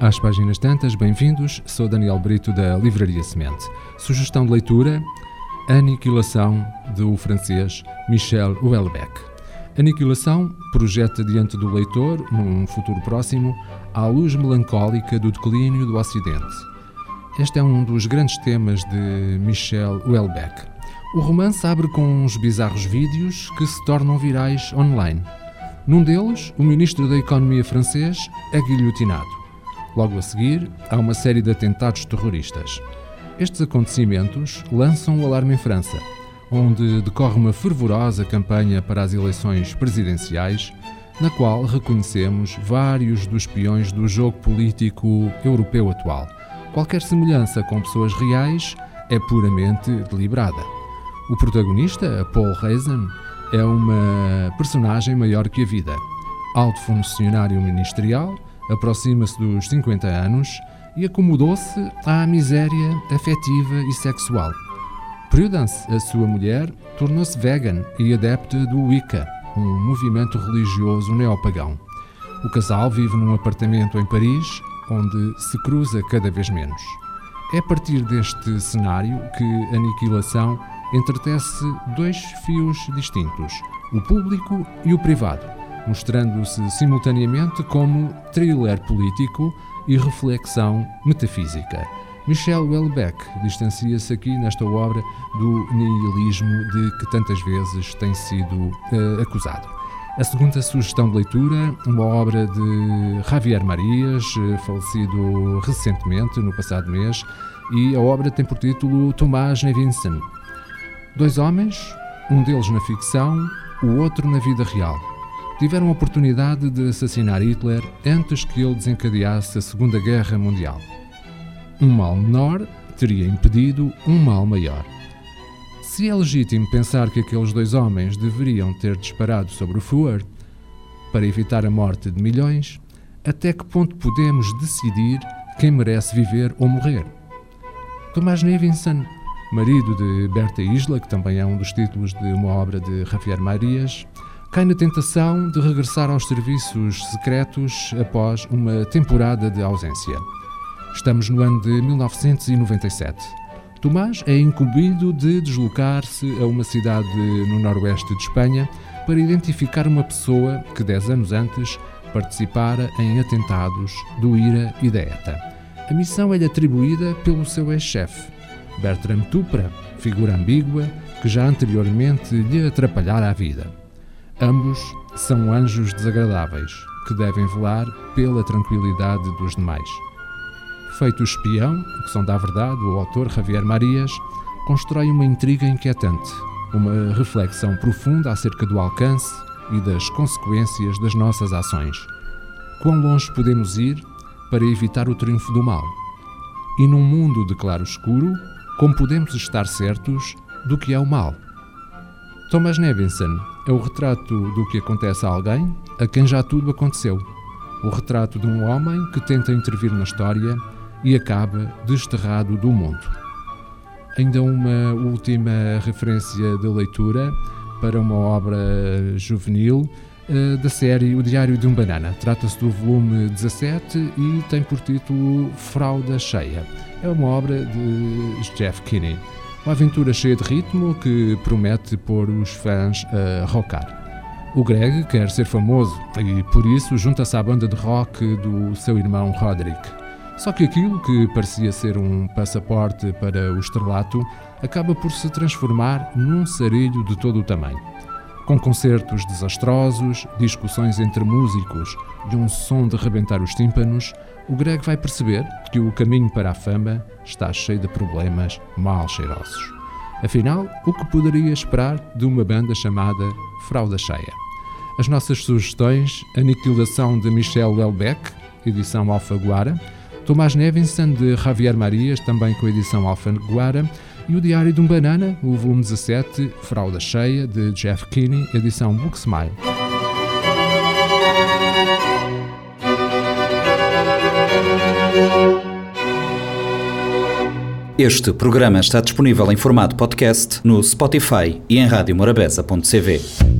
Às páginas tantas, bem-vindos. Sou Daniel Brito da Livraria Semente. Sugestão de leitura: Aniquilação do francês Michel Houellebecq. Aniquilação projeta diante do leitor, num futuro próximo, a luz melancólica do declínio do Ocidente. Este é um dos grandes temas de Michel Houellebecq. O romance abre com uns bizarros vídeos que se tornam virais online. Num deles, o ministro da Economia francês é guilhotinado. Logo a seguir, há uma série de atentados terroristas. Estes acontecimentos lançam o alarme em França, onde decorre uma fervorosa campanha para as eleições presidenciais, na qual reconhecemos vários dos peões do jogo político europeu atual. Qualquer semelhança com pessoas reais é puramente deliberada. O protagonista, Paul Reisen, é uma personagem maior que a vida. Alto funcionário ministerial, aproxima-se dos 50 anos e acomodou-se à miséria afetiva e sexual. Prudence, a sua mulher, tornou-se vegan e adepta do Wicca, um movimento religioso neopagão. O casal vive num apartamento em Paris, onde se cruza cada vez menos. É a partir deste cenário que Aniquilação entretece dois fios distintos, o público e o privado, mostrando-se simultaneamente como thriller político e reflexão metafísica. Michel Houellebecq distancia-se aqui nesta obra do nihilismo de que tantas vezes tem sido uh, acusado. A segunda sugestão de leitura, uma obra de Javier Marias, eh, falecido recentemente, no passado mês, e a obra tem por título Tomás Nevinson, Dois homens, um deles na ficção, o outro na vida real, tiveram a oportunidade de assassinar Hitler antes que ele desencadeasse a Segunda Guerra Mundial. Um mal menor teria impedido um mal maior. Se é legítimo pensar que aqueles dois homens deveriam ter disparado sobre o Fuhrer para evitar a morte de milhões, até que ponto podemos decidir quem merece viver ou morrer? Tomás Nevinson marido de Berta Isla, que também é um dos títulos de uma obra de Javier Marias, cai na tentação de regressar aos serviços secretos após uma temporada de ausência. Estamos no ano de 1997. Tomás é incumbido de deslocar-se a uma cidade no noroeste de Espanha para identificar uma pessoa que, dez anos antes, participara em atentados do IRA e da ETA. A missão é-lhe atribuída pelo seu ex-chefe, Bertram Tupra, figura ambígua que já anteriormente lhe atrapalhara a vida. Ambos são anjos desagradáveis que devem velar pela tranquilidade dos demais. Feito espião, que são da verdade o autor Javier Marias, constrói uma intriga inquietante, uma reflexão profunda acerca do alcance e das consequências das nossas ações. Quão longe podemos ir para evitar o triunfo do mal? E num mundo de claro escuro, como podemos estar certos do que é o mal. Thomas Nevinson é o retrato do que acontece a alguém a quem já tudo aconteceu. O retrato de um homem que tenta intervir na história e acaba desterrado do mundo. Ainda uma última referência de leitura para uma obra juvenil uh, da série O Diário de um Banana. Trata-se do volume 17 e tem por título Frauda Cheia é uma obra de Jeff Kinney. Uma aventura cheia de ritmo que promete pôr os fãs a rockar. O Greg quer ser famoso e por isso junta-se à banda de rock do seu irmão Roderick. Só que aquilo que parecia ser um passaporte para o estrelato acaba por se transformar num sarilho de todo o tamanho. Com concertos desastrosos, discussões entre músicos e um som de rebentar os tímpanos, o Greg vai perceber que o caminho para a fama está cheio de problemas mal cheirosos. Afinal, o que poderia esperar de uma banda chamada Frauda Cheia? As nossas sugestões: Aniquilação de Michel Welbeck, edição Alfaguara, Tomás Nevinson de Javier Marias, também com a edição Alfaguara, e o Diário de um Banana, o volume 17, Frauda Cheia, de Jeff Kinney, edição Booksmile. Este programa está disponível em formato podcast no Spotify e em radiomorabeza.cv.